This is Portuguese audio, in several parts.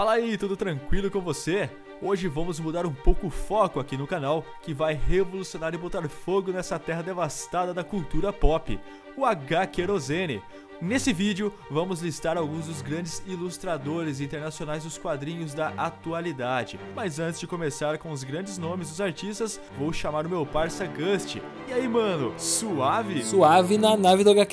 Fala aí, tudo tranquilo com você? Hoje vamos mudar um pouco o foco aqui no canal, que vai revolucionar e botar fogo nessa terra devastada da cultura pop, o H Querosene. Nesse vídeo, vamos listar alguns dos grandes ilustradores internacionais dos quadrinhos da atualidade. Mas antes de começar com os grandes nomes dos artistas, vou chamar o meu parça Gust. E aí, mano, suave? Suave na nave do H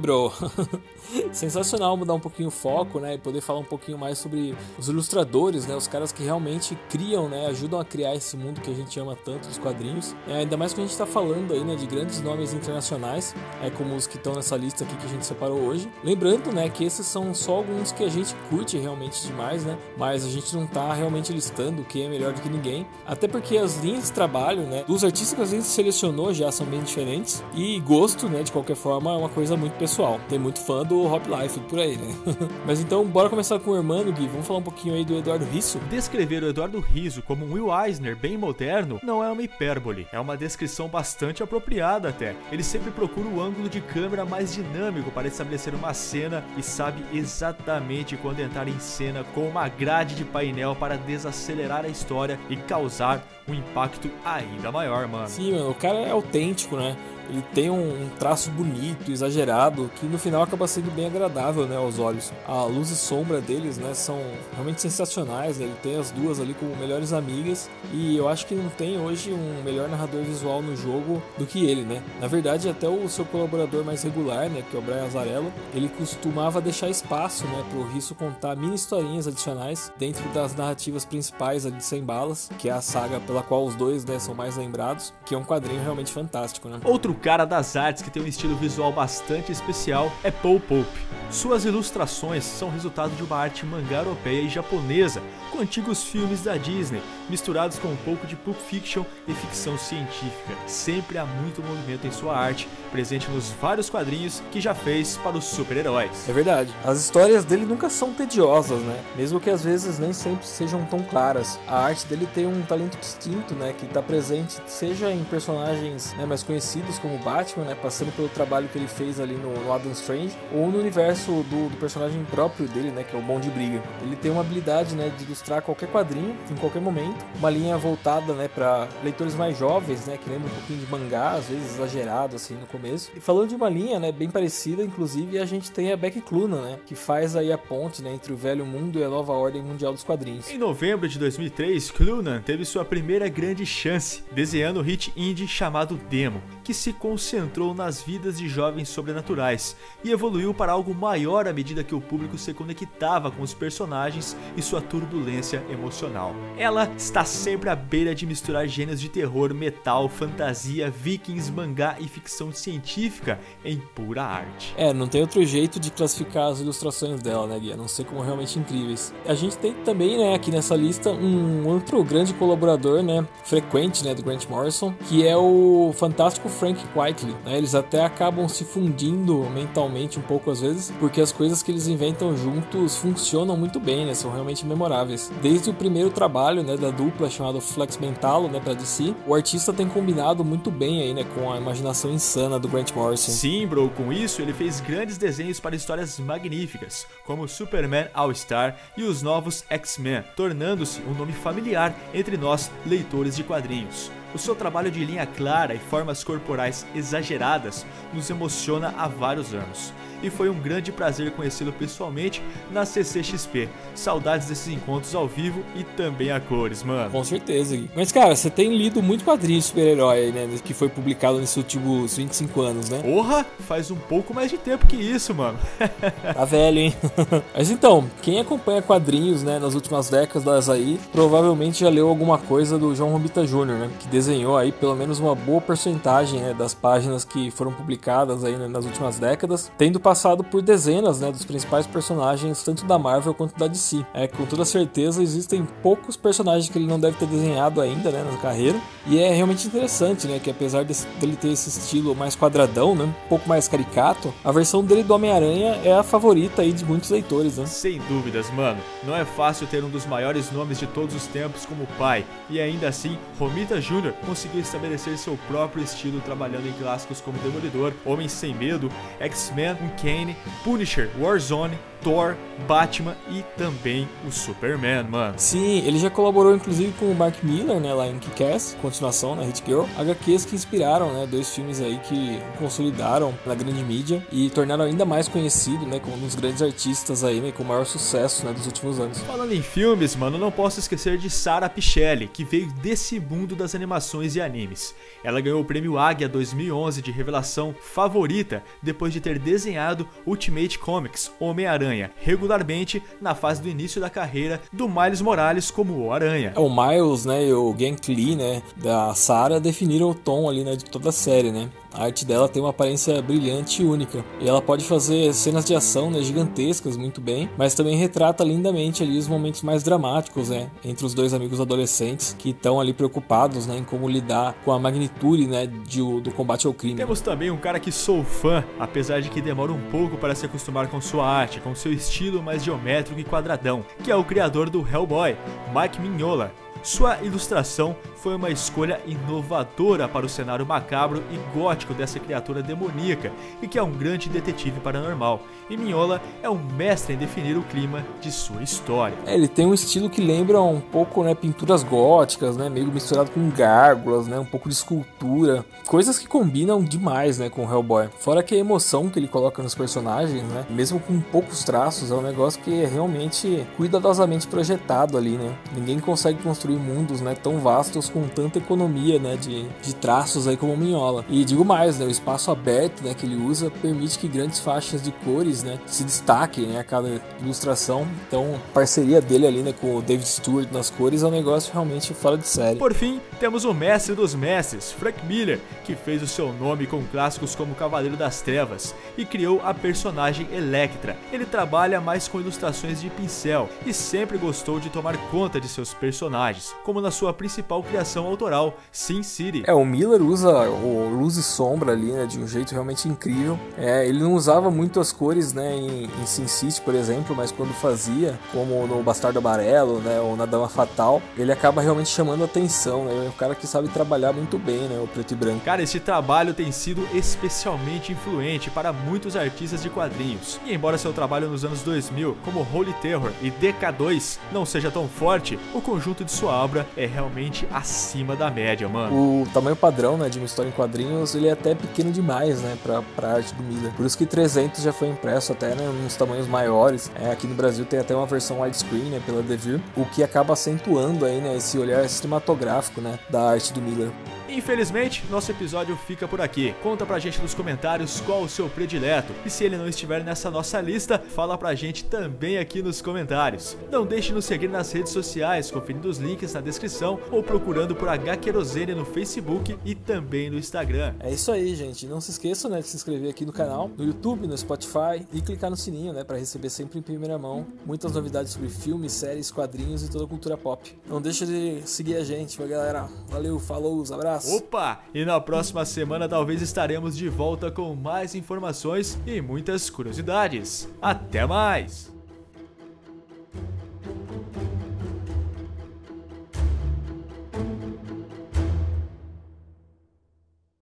bro. Sensacional mudar um pouquinho o foco, né, e poder falar um pouquinho mais sobre os ilustradores, né, os caras que realmente criam, né, ajudam a criar esse mundo que a gente ama tanto dos quadrinhos. É, ainda mais que a gente está falando aí, né, de grandes nomes internacionais, é como os que estão nessa lista aqui que a gente separou hoje. Lembrando, né, que esses são só alguns que a gente curte realmente demais, né? Mas a gente não tá realmente listando quem é melhor do que ninguém. Até porque as linhas de trabalho, né, dos artistas que a gente selecionou já são bem diferentes. E gosto, né, de qualquer forma, é uma coisa muito pessoal. Tem muito fã do Hop Life por aí, né? Mas então, bora começar com o Hermano, Gui. Vamos falar um pouquinho aí do Eduardo Risso. Descrever o Eduardo Risso como um Will Eisner bem moderno não é uma hipérbole. É uma descrição bastante apropriada até. Ele sempre procura o ângulo de câmera mais dinâmico para estabelecer estabelecer uma cena e sabe exatamente quando entrar em cena com uma grade de painel para desacelerar a história e causar um impacto ainda maior, mano. Sim, mano, o cara é autêntico, né? Ele tem um, traço bonito, exagerado, que no final acaba sendo bem agradável né, aos olhos. A luz e sombra deles né, são realmente sensacionais, né? ele tem as duas ali como melhores amigas, e eu acho que não tem hoje um melhor narrador visual no jogo do que ele, né? Na verdade, até o seu colaborador mais regular, né, que é o Brian Azarello, ele costumava deixar espaço né, para o Risso contar mini historinhas adicionais dentro das narrativas principais ali de 100 balas, que é a saga pela qual os dois né, são mais lembrados, que é um quadrinho realmente fantástico. Né? Outro cara das artes que tem um estilo visual bastante especial é Paul Pope. Suas ilustrações são resultado de uma arte mangá europeia e japonesa, com antigos filmes da Disney, misturados com um pouco de Pulp Fiction e ficção científica. Sempre há muito movimento em sua arte, presente nos vários quadrinhos que já fez para os super-heróis. É verdade. As histórias dele nunca são tediosas, né? Mesmo que às vezes nem sempre sejam tão claras. A arte dele tem um talento distinto, né? Que está presente seja em personagens né, mais conhecidos como Batman, né? Passando pelo trabalho que ele fez ali no, no Adam Strange, ou no universo do, do, personagem próprio dele, né? Que é o Bom de Briga. Ele tem uma habilidade, né? De ilustrar qualquer quadrinho, em qualquer momento. Uma linha voltada, né? Para leitores mais jovens, né? Que lembra um pouquinho de mangá, às vezes exagerado, assim, no começo. E falando de uma linha, né? Bem parecida, inclusive, a gente tem a Beck Cluna, né? Que faz aí a ponte, né? Entre o velho mundo e a nova ordem mundial dos quadrinhos. Em novembro de 2003, Clunan teve sua primeira grande chance, desenhando o hit indie chamado Demo, que se concentrou nas vidas de jovens sobrenaturais e evoluiu para algo maior à medida que o público se conectava com os personagens e sua turbulência emocional. Ela está sempre à beira de misturar gêneros de terror, metal, fantasia, vikings, mangá e ficção científica em pura arte. É, não tem outro jeito de classificar as ilustrações dela, né, Guia? Não sei como realmente incríveis. A gente tem também, né, aqui nessa lista um outro grande colaborador, né, frequente, né, do Grant Morrison, que é o fantástico Frank Quitely. Né? Eles até acabam se fundindo mentalmente um pouco às vezes, porque as coisas que eles inventam juntos funcionam muito bem, né? São realmente memoráveis. Desde o primeiro trabalho, né, da dupla chamado Flex Mentalo, né, para DC, o artista tem combinado muito bem aí, né, com a imaginação insana do Grant Morrison. Sim, bro, com isso ele fez grandes desenhos para histórias magníficas, como Superman All-Star e os novos X-Men, tornando-se um nome familiar entre nós leitores de quadrinhos. O seu trabalho de linha clara e formas corporais exageradas nos emociona há vários anos e foi um grande prazer conhecê-lo pessoalmente na CCXP. Saudades desses encontros ao vivo e também a cores, mano. Com certeza, Gui. Mas, cara, você tem lido muito quadrinho de super-herói, né? Que foi publicado nesses últimos 25 anos, né? Porra, faz um pouco mais de tempo que isso, mano. tá velho, hein? Mas então, quem acompanha quadrinhos, né, nas últimas décadas aí, provavelmente já leu alguma coisa do João Romita Jr., né? Que desenhou aí pelo menos uma boa porcentagem né, das páginas que foram publicadas aí né, nas últimas décadas, tendo passado por dezenas né, dos principais personagens, tanto da Marvel quanto da DC. É, com toda certeza existem poucos personagens que ele não deve ter desenhado ainda né, na carreira. E é realmente interessante, né? Que apesar desse, dele ter esse estilo mais quadradão, né? Um pouco mais caricato, a versão dele do Homem-Aranha é a favorita aí de muitos leitores, né? Sem dúvidas, mano. Não é fácil ter um dos maiores nomes de todos os tempos como pai. E ainda assim, Romita Jr. conseguiu estabelecer seu próprio estilo trabalhando em clássicos como Demolidor, Homem Sem Medo, X-Men, um Kane, Punisher, Warzone, Thor, Batman e também o Superman, mano. Sim, ele já colaborou inclusive com o Mark Miller, né, lá em Kick-Ass, continuação na Hit Girl, HQs que inspiraram, né, dois filmes aí que consolidaram na grande mídia e tornaram ainda mais conhecido, né, como um dos grandes artistas aí, né, com o maior sucesso, né, dos últimos anos. Falando em filmes, mano, não posso esquecer de Sarah Pichelli, que veio desse mundo das animações e animes. Ela ganhou o prêmio Águia 2011 de revelação favorita depois de ter desenhado Ultimate Comics Homem-Aranha regularmente na fase do início da carreira do Miles Morales como o Aranha. É, o Miles, né, e o Gank Lee, né, da Sarah definiram o tom ali, né, de toda a série, né? A arte dela tem uma aparência brilhante e única. E ela pode fazer cenas de ação né, gigantescas muito bem, mas também retrata lindamente ali os momentos mais dramáticos né, entre os dois amigos adolescentes que estão ali preocupados né, em como lidar com a magnitude né, de, do combate ao crime. Temos também um cara que sou fã, apesar de que demora um pouco para se acostumar com sua arte, com seu estilo mais geométrico e quadradão, que é o criador do Hellboy, Mike Mignola. Sua ilustração foi uma escolha inovadora para o cenário macabro e gótico dessa criatura demoníaca e que é um grande detetive paranormal. E Mignola é um mestre em definir o clima de sua história. É, ele tem um estilo que lembra um pouco né, pinturas góticas, né, meio misturado com gárgulas, né, um pouco de escultura, coisas que combinam demais né, com o Hellboy. Fora que a emoção que ele coloca nos personagens, né, mesmo com poucos traços, é um negócio que é realmente cuidadosamente projetado ali. Né? Ninguém consegue construir mundos né, tão vastos com tanta economia né, de, de traços aí como Minhola. E digo mais, né, o espaço aberto né, que ele usa permite que grandes faixas de cores né, se destaquem né, a cada ilustração. Então, a parceria dele ali né, com o David Stewart nas cores é um negócio realmente fora de série. Por fim, temos o mestre dos mestres, Frank Miller, que fez o seu nome com clássicos como Cavaleiro das Trevas e criou a personagem Electra. Ele trabalha mais com ilustrações de pincel e sempre gostou de tomar conta de seus personagens, como na sua principal criação autoral, Sin City. É, o Miller usa o luz e sombra ali, né, de um jeito realmente incrível. É, ele não usava muito as cores, né, em, em Sin City, por exemplo, mas quando fazia, como no Bastardo Amarelo, né, ou na Dama Fatal, ele acaba realmente chamando atenção, né, um cara que sabe trabalhar muito bem, né, o preto e branco. Cara, esse trabalho tem sido especialmente influente para muitos artistas de quadrinhos. E embora seu trabalho nos anos 2000, como Holy Terror e DK2, não seja tão forte, o conjunto de sua obra é realmente acima da média, mano. O tamanho padrão, né, de uma história em quadrinhos, ele é até pequeno demais, né, pra, pra arte do Miller. Por isso que 300 já foi impresso até, né, nos tamanhos maiores. É, aqui no Brasil tem até uma versão widescreen, né, pela Devir, o que acaba acentuando aí, né, esse olhar cinematográfico, né, da arte do Miller. Infelizmente, nosso episódio fica por aqui. Conta pra gente nos comentários qual o seu predileto. E se ele não estiver nessa nossa lista, fala pra gente também aqui nos comentários. Não deixe de nos seguir nas redes sociais, conferindo os links na descrição ou procurando por H Querosene no Facebook e também no Instagram. É isso aí, gente. Não se esqueçam né, de se inscrever aqui no canal, no YouTube, no Spotify e clicar no sininho, né, para receber sempre em primeira mão muitas novidades sobre filmes, séries, quadrinhos e toda a cultura pop. Não deixe de seguir a gente, galera. Valeu, falou, abraço abraço. Opa! E na próxima semana talvez estaremos de volta com mais informações e muitas curiosidades. Até mais!